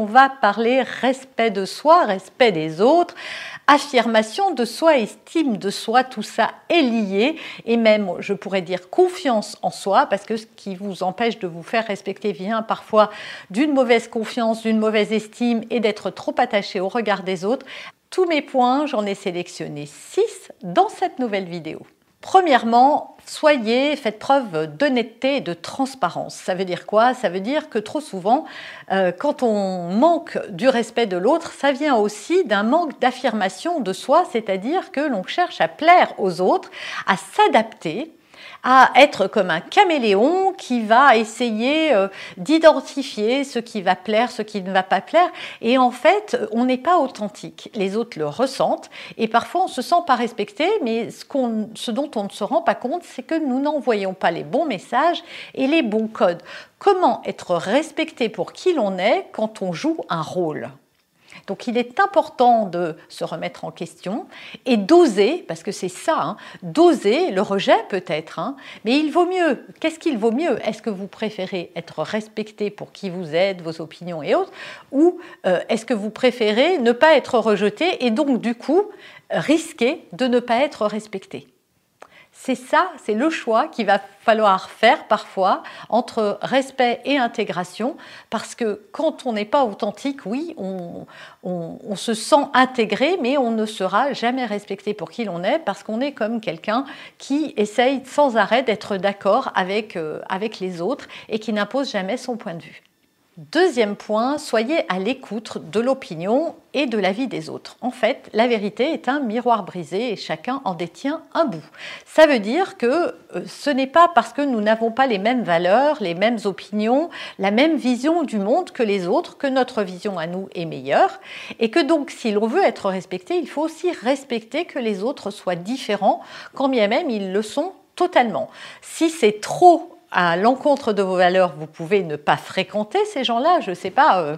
On va parler respect de soi, respect des autres, affirmation de soi, estime de soi, tout ça est lié et même, je pourrais dire, confiance en soi, parce que ce qui vous empêche de vous faire respecter vient parfois d'une mauvaise confiance, d'une mauvaise estime et d'être trop attaché au regard des autres. Tous mes points, j'en ai sélectionné 6 dans cette nouvelle vidéo. Premièrement, soyez, faites preuve d'honnêteté et de transparence. Ça veut dire quoi? Ça veut dire que trop souvent, euh, quand on manque du respect de l'autre, ça vient aussi d'un manque d'affirmation de soi, c'est-à-dire que l'on cherche à plaire aux autres, à s'adapter à être comme un caméléon qui va essayer euh, d'identifier ce qui va plaire, ce qui ne va pas plaire. Et en fait, on n'est pas authentique. Les autres le ressentent et parfois on se sent pas respecté, mais ce, ce dont on ne se rend pas compte, c'est que nous n'envoyons pas les bons messages et les bons codes. Comment être respecté pour qui l'on est quand on joue un rôle? Donc il est important de se remettre en question et d'oser, parce que c'est ça, hein, d'oser le rejet peut-être, hein, mais il vaut mieux. Qu'est-ce qu'il vaut mieux? Est-ce que vous préférez être respecté pour qui vous êtes, vos opinions et autres, ou euh, est-ce que vous préférez ne pas être rejeté et donc du coup risquer de ne pas être respecté? C'est ça, c'est le choix qu'il va falloir faire parfois entre respect et intégration, parce que quand on n'est pas authentique, oui, on, se sent intégré, mais on ne sera jamais respecté pour qui l'on est, parce qu'on est comme quelqu'un qui essaye sans arrêt d'être d'accord avec, euh, avec les autres et qui n'impose jamais son point de vue. Deuxième point, soyez à l'écoute de l'opinion et de l'avis des autres. En fait, la vérité est un miroir brisé et chacun en détient un bout. Ça veut dire que euh, ce n'est pas parce que nous n'avons pas les mêmes valeurs, les mêmes opinions, la même vision du monde que les autres que notre vision à nous est meilleure et que donc si l'on veut être respecté, il faut aussi respecter que les autres soient différents quand bien même ils le sont totalement. Si c'est trop à l'encontre de vos valeurs, vous pouvez ne pas fréquenter ces gens-là. Je ne sais pas, euh,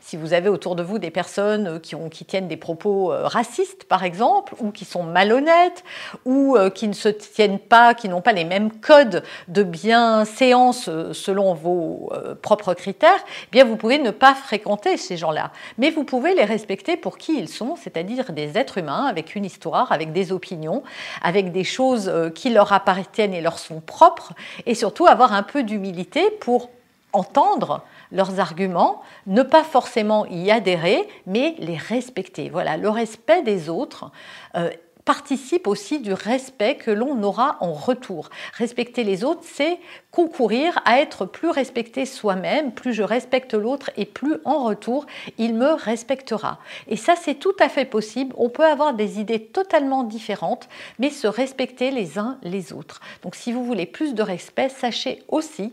si vous avez autour de vous des personnes euh, qui, ont, qui tiennent des propos euh, racistes, par exemple, ou qui sont malhonnêtes, ou qui ne se tiennent pas, qui n'ont pas les mêmes codes de bienséance selon vos propres critères, eh bien vous pouvez ne pas fréquenter ces gens-là. Mais vous pouvez les respecter pour qui ils sont, c'est-à-dire des êtres humains avec une histoire, avec des opinions, avec des choses qui leur appartiennent et leur sont propres, et surtout avoir un peu d'humilité pour entendre leurs arguments, ne pas forcément y adhérer, mais les respecter. Voilà, le respect des autres. Euh, participe aussi du respect que l'on aura en retour. Respecter les autres, c'est concourir à être plus respecté soi-même. Plus je respecte l'autre et plus en retour, il me respectera. Et ça, c'est tout à fait possible. On peut avoir des idées totalement différentes, mais se respecter les uns les autres. Donc si vous voulez plus de respect, sachez aussi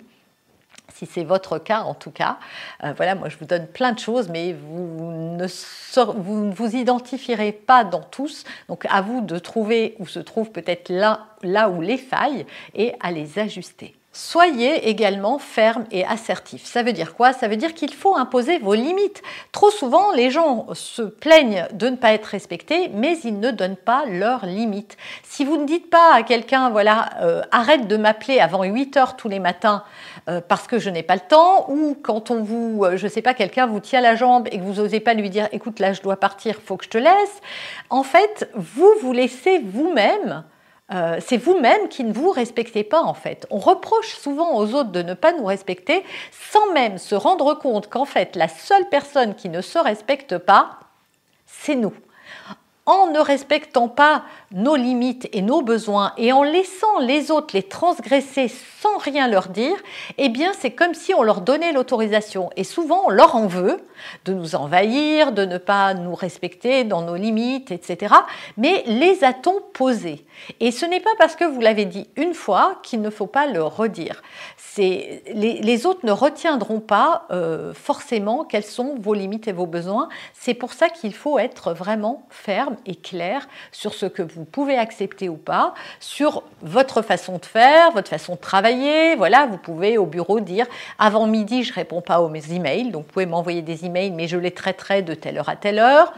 si c'est votre cas en tout cas. Euh, voilà, moi je vous donne plein de choses, mais vous ne vous, identifierez pas dans tous. Donc à vous de trouver où se trouve peut-être là où les failles et à les ajuster. Soyez également ferme et assertif. Ça veut dire quoi? Ça veut dire qu'il faut imposer vos limites. Trop souvent, les gens se plaignent de ne pas être respectés, mais ils ne donnent pas leurs limites. Si vous ne dites pas à quelqu'un, voilà, euh, arrête de m'appeler avant 8 heures tous les matins euh, parce que je n'ai pas le temps, ou quand on vous, euh, je ne sais pas, quelqu'un vous tient la jambe et que vous n'osez pas lui dire, écoute, là, je dois partir, faut que je te laisse. En fait, vous vous laissez vous-même euh, c'est vous-même qui ne vous respectez pas en fait. On reproche souvent aux autres de ne pas nous respecter sans même se rendre compte qu'en fait la seule personne qui ne se respecte pas, c'est nous. En ne respectant pas nos limites et nos besoins et en laissant les autres les transgresser sans rien leur dire, eh bien c'est comme si on leur donnait l'autorisation. Et souvent on leur en veut de nous envahir, de ne pas nous respecter dans nos limites, etc. Mais les a-t-on posés? Et ce n'est pas parce que vous l'avez dit une fois qu'il ne faut pas le redire. Les, autres ne retiendront pas euh, forcément quelles sont vos limites et vos besoins. C'est pour ça qu'il faut être vraiment ferme et clair sur ce que vous pouvez accepter ou pas, sur votre façon de faire, votre façon de travailler. Voilà, vous pouvez au bureau dire avant midi, je réponds pas aux mes emails, donc vous pouvez m'envoyer des emails, mais je les traiterai de telle heure à telle heure,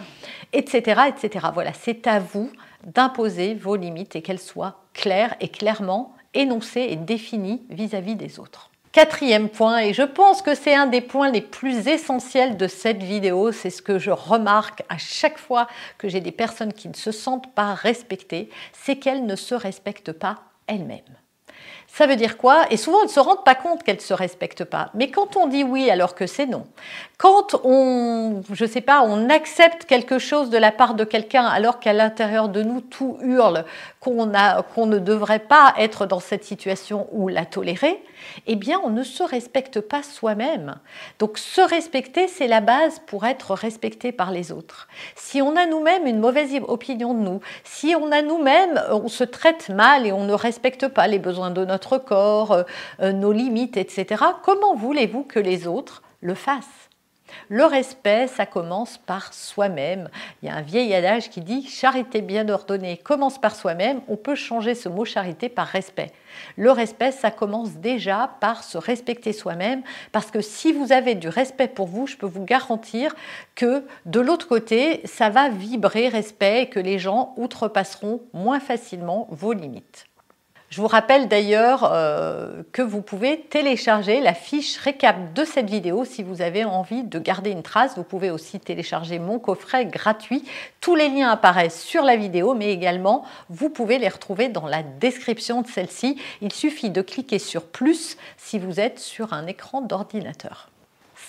etc., etc. Voilà, c'est à vous d'imposer vos limites et qu'elles soient claires et clairement énoncées et définies vis à -vis des autres. Quatrième point, et je pense que c'est un des points les plus essentiels de cette vidéo, c'est ce que je remarque à chaque fois que j'ai des personnes qui ne se sentent pas respectées, c'est qu'elles ne se respectent pas elles-mêmes. Ça veut dire quoi? Et souvent, elles ne se rendent pas compte qu'elles ne se respectent pas. Mais quand on dit oui alors que c'est non, quand on, je sais pas, on accepte quelque chose de la part de quelqu'un alors qu'à l'intérieur de nous tout hurle qu'on qu'on ne devrait pas être dans cette situation ou la tolérer, eh bien on ne se respecte pas soi-même. Donc se respecter, c'est la base pour être respecté par les autres. Si on a nous-mêmes une mauvaise opinion de nous, si on a nous-mêmes, on se traite mal et on ne respecte pas les besoins de notre corps, euh, euh, nos limites, etc., comment voulez-vous que les autres le fassent? Le respect, ça commence par soi-même. Il y a un vieil adage qui dit charité bien ordonnée commence par soi-même. On peut changer ce mot charité par respect. Le respect, ça commence déjà par se respecter soi-même, parce que si vous avez du respect pour vous, je peux vous garantir que de l'autre côté, ça va vibrer respect et que les gens outrepasseront moins facilement vos limites. Je vous rappelle d'ailleurs euh, que vous pouvez télécharger la fiche récap de cette vidéo si vous avez envie de garder une trace. Vous pouvez aussi télécharger mon coffret gratuit. Tous les liens apparaissent sur la vidéo, mais également vous pouvez les retrouver dans la description de celle-ci. Il suffit de cliquer sur plus si vous êtes sur un écran d'ordinateur.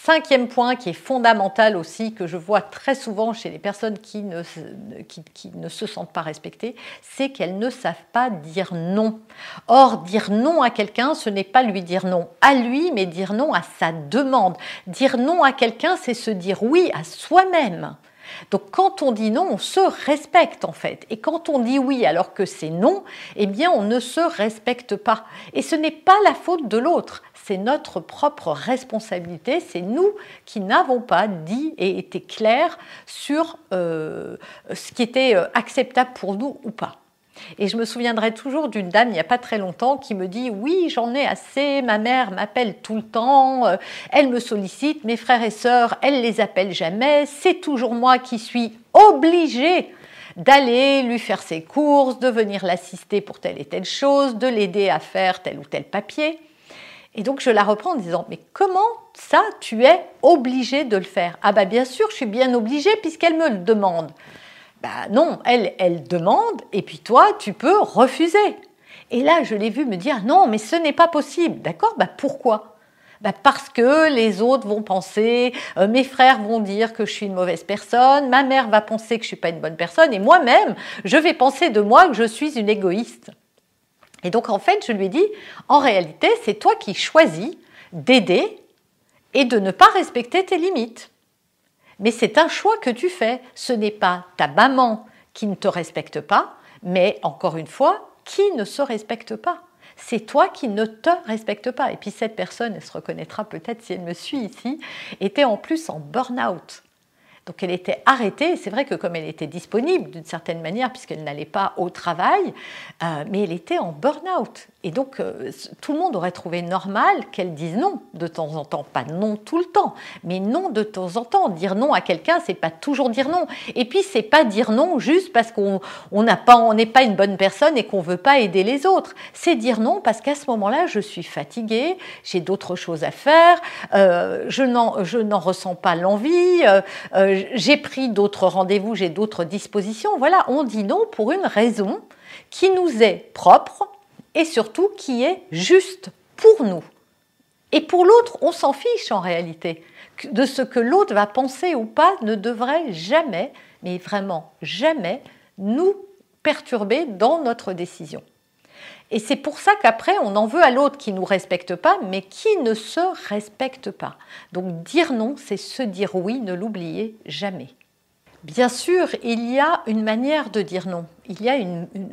Cinquième point qui est fondamental aussi, que je vois très souvent chez les personnes qui ne, qui, ne se sentent pas respectées, c'est qu'elles ne savent pas dire non. Or, dire non à quelqu'un, ce n'est pas lui dire non à lui, mais dire non à sa demande. Dire non à quelqu'un, c'est se dire oui à soi-même. Donc quand on dit non, on se respecte en fait. Et quand on dit oui alors que c'est non, eh bien on ne se respecte pas. Et ce n'est pas la faute de l'autre, c'est notre propre responsabilité, c'est nous qui n'avons pas dit et été clairs sur euh, ce qui était euh, acceptable pour nous ou pas. Et je me souviendrai toujours d'une dame il n'y a pas très longtemps qui me dit oui j'en ai assez, ma mère m'appelle tout le temps, euh, elle me sollicite, mes frères et sœurs, elle les appelle jamais, c'est toujours moi qui suis obligée d'aller lui faire ses courses, de venir l'assister pour telle et telle chose, de l'aider à faire tel ou tel papier. Et donc je la reprends en disant mais comment ça tu es obligée de le faire? Ah bah bien sûr je suis bien obligée puisqu'elle me le demande. Bah non, elle, elle demande et puis toi, tu peux refuser. Et là, je l'ai vu me dire non, mais ce n'est pas possible. D'accord? Bah pourquoi? Bah parce que les autres vont penser, euh, mes frères vont dire que je suis une mauvaise personne, ma mère va penser que je suis pas une bonne personne, et moi-même, je vais penser de moi que je suis une égoïste. Et donc en fait, je lui ai dit, en réalité, c'est toi qui choisis d'aider et de ne pas respecter tes limites. Mais c'est un choix que tu fais. Ce n'est pas ta maman qui ne te respecte pas, mais encore une fois, qui ne se respecte pas. C'est toi qui ne te respecte pas. Et puis cette personne, elle se reconnaîtra peut-être si elle me suit ici, était en plus en burn-out. Donc elle était arrêtée, c'est vrai que comme elle était disponible d'une certaine manière, puisqu'elle n'allait pas au travail, euh, mais elle était en burn-out. Et donc, euh, tout le monde aurait trouvé normal qu'elle dise non de temps en temps. Pas non tout le temps, mais non de temps en temps. Dire non à quelqu'un, c'est pas toujours dire non. Et puis, c'est pas dire non juste parce qu'on n'est pas une bonne personne et qu'on veut pas aider les autres. C'est dire non parce qu'à ce moment-là, je suis fatiguée, j'ai d'autres choses à faire, euh, je n'en ressens pas l'envie, j'ai pris d'autres rendez-vous, j'ai d'autres dispositions. Voilà, on dit non pour une raison qui nous est propre et surtout qui est juste pour nous. Et pour l'autre, on s'en fiche en réalité. De ce que l'autre va penser ou pas ne devrait jamais, mais vraiment jamais, nous perturber dans notre décision. Et c'est pour ça qu'après, on en veut à l'autre qui ne nous respecte pas, mais qui ne se respecte pas. Donc dire non, c'est se dire oui, ne l'oubliez jamais. Bien sûr, il y a une manière de dire non. Il y a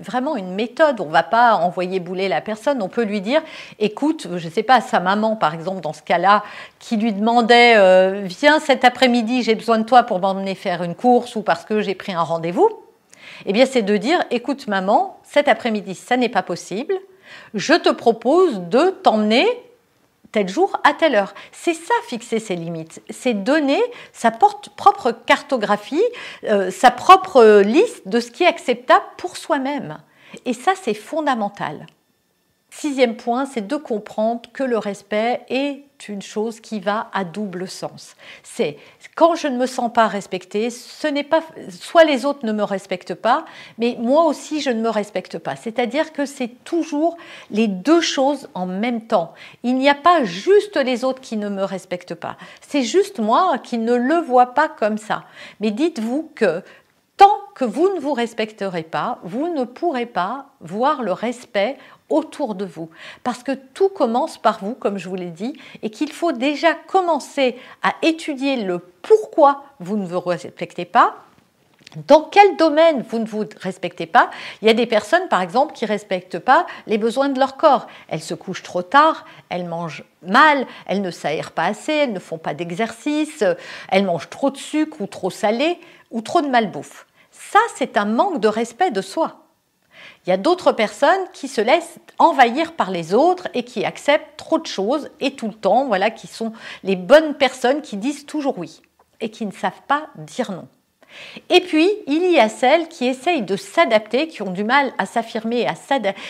vraiment une méthode. On ne va pas envoyer bouler la personne. On peut lui dire, écoute, je ne sais pas, sa maman, par exemple, dans ce cas-là, qui lui demandait, euh, viens cet après-midi, j'ai besoin de toi pour m'emmener faire une course ou parce que j'ai pris un rendez-vous. Eh bien, c'est de dire, écoute, maman, cet après-midi, ça n'est pas possible. Je te propose de t'emmener tel jour à telle heure. C'est ça fixer ses limites, c'est donner sa propre cartographie, euh, sa propre liste de ce qui est acceptable pour soi-même. Et ça, c'est fondamental. Sixième point, c'est de comprendre que le respect est une chose qui va à double sens. C'est quand je ne me sens pas respectée, ce n'est pas soit les autres ne me respectent pas, mais moi aussi je ne me respecte pas. C'est-à-dire que c'est toujours les deux choses en même temps. Il n'y a pas juste les autres qui ne me respectent pas. C'est juste moi qui ne le vois pas comme ça. Mais dites-vous que tant que vous ne vous respecterez pas, vous ne pourrez pas voir le respect autour de vous. Parce que tout commence par vous, comme je vous l'ai dit, et qu'il faut déjà commencer à étudier le pourquoi vous ne vous respectez pas. Dans quel domaine vous ne vous respectez pas Il y a des personnes, par exemple, qui ne respectent pas les besoins de leur corps. Elles se couchent trop tard, elles mangent mal, elles ne s'aèrent pas assez, elles ne font pas d'exercice, elles mangent trop de sucre ou trop salé ou trop de malbouffe. Ça, c'est un manque de respect de soi. Il y a d'autres personnes qui se laissent envahir par les autres et qui acceptent trop de choses et tout le temps, voilà, qui sont les bonnes personnes qui disent toujours oui et qui ne savent pas dire non. Et puis, il y a celles qui essayent de s'adapter, qui ont du mal à s'affirmer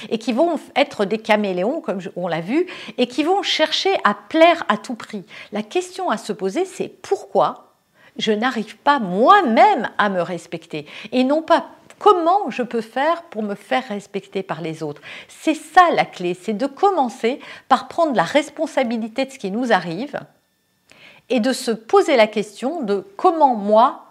et qui vont être des caméléons, comme on l'a vu, et qui vont chercher à plaire à tout prix. La question à se poser, c'est pourquoi je n'arrive pas moi-même à me respecter et non pas Comment je peux faire pour me faire respecter par les autres? C'est ça la clé, c'est de commencer par prendre la responsabilité de ce qui nous arrive et de se poser la question de comment moi,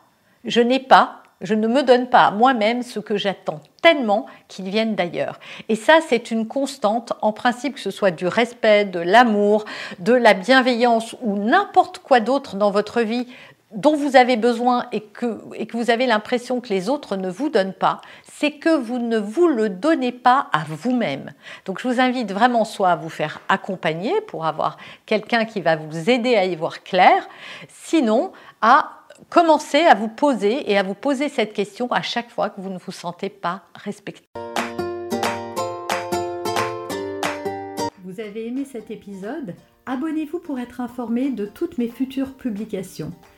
je n'ai pas, je ne me donne pas à moi-même ce que j'attends tellement qu'ils viennent d'ailleurs. Et ça, c'est une constante, en principe, que ce soit du respect, de l'amour, de la bienveillance ou n'importe quoi d'autre dans votre vie dont vous avez besoin et que, vous avez l'impression que les autres ne vous donnent pas, c'est que vous ne vous le donnez pas à vous-même. Donc je vous invite vraiment soit à vous faire accompagner pour avoir quelqu'un qui va vous aider à y voir clair, sinon à commencer à vous poser et à vous poser cette question à chaque fois que vous ne vous sentez pas respecté. Vous avez aimé cet épisode? Abonnez-vous pour être informé de toutes mes futures publications.